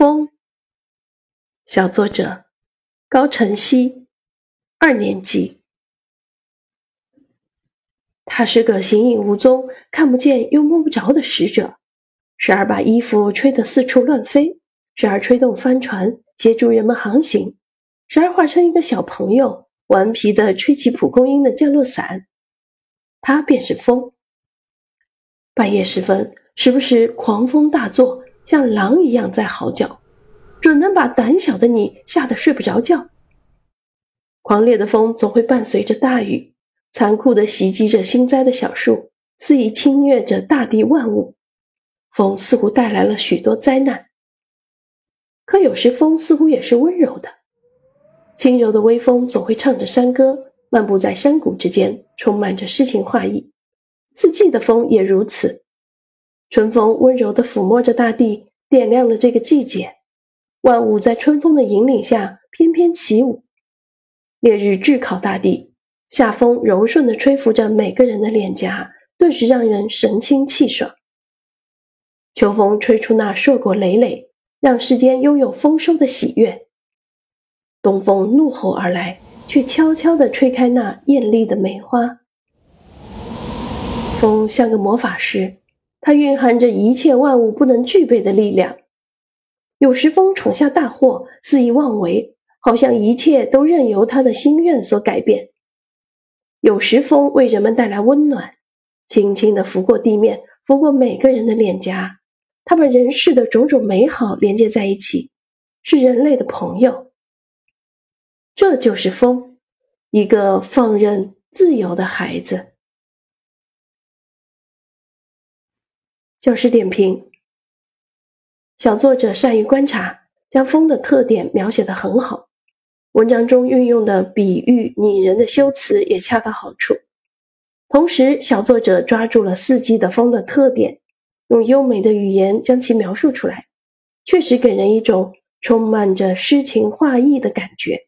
风，小作者高晨曦，二年级。他是个形影无踪、看不见又摸不着的使者，时而把衣服吹得四处乱飞，时而吹动帆船协助人们航行，时而化成一个小朋友，顽皮地吹起蒲公英的降落伞。他便是风。半夜时分，时不时狂风大作。像狼一样在嚎叫，准能把胆小的你吓得睡不着觉。狂烈的风总会伴随着大雨，残酷地袭击着新栽的小树，肆意侵略着大地万物。风似乎带来了许多灾难，可有时风似乎也是温柔的。轻柔的微风总会唱着山歌，漫步在山谷之间，充满着诗情画意。四季的风也如此。春风温柔地抚摸着大地，点亮了这个季节。万物在春风的引领下翩翩起舞。烈日炙烤大地，夏风柔顺地吹拂着每个人的脸颊，顿时让人神清气爽。秋风吹出那硕果累累，让世间拥有丰收的喜悦。东风怒吼而来，却悄悄地吹开那艳丽的梅花。风像个魔法师。它蕴含着一切万物不能具备的力量。有时风闯下大祸，肆意妄为，好像一切都任由他的心愿所改变；有时风为人们带来温暖，轻轻地拂过地面，拂过每个人的脸颊。它把人世的种种美好连接在一起，是人类的朋友。这就是风，一个放任自由的孩子。教师点评：小作者善于观察，将风的特点描写得很好。文章中运用的比喻拟人的修辞也恰到好处。同时，小作者抓住了四季的风的特点，用优美的语言将其描述出来，确实给人一种充满着诗情画意的感觉。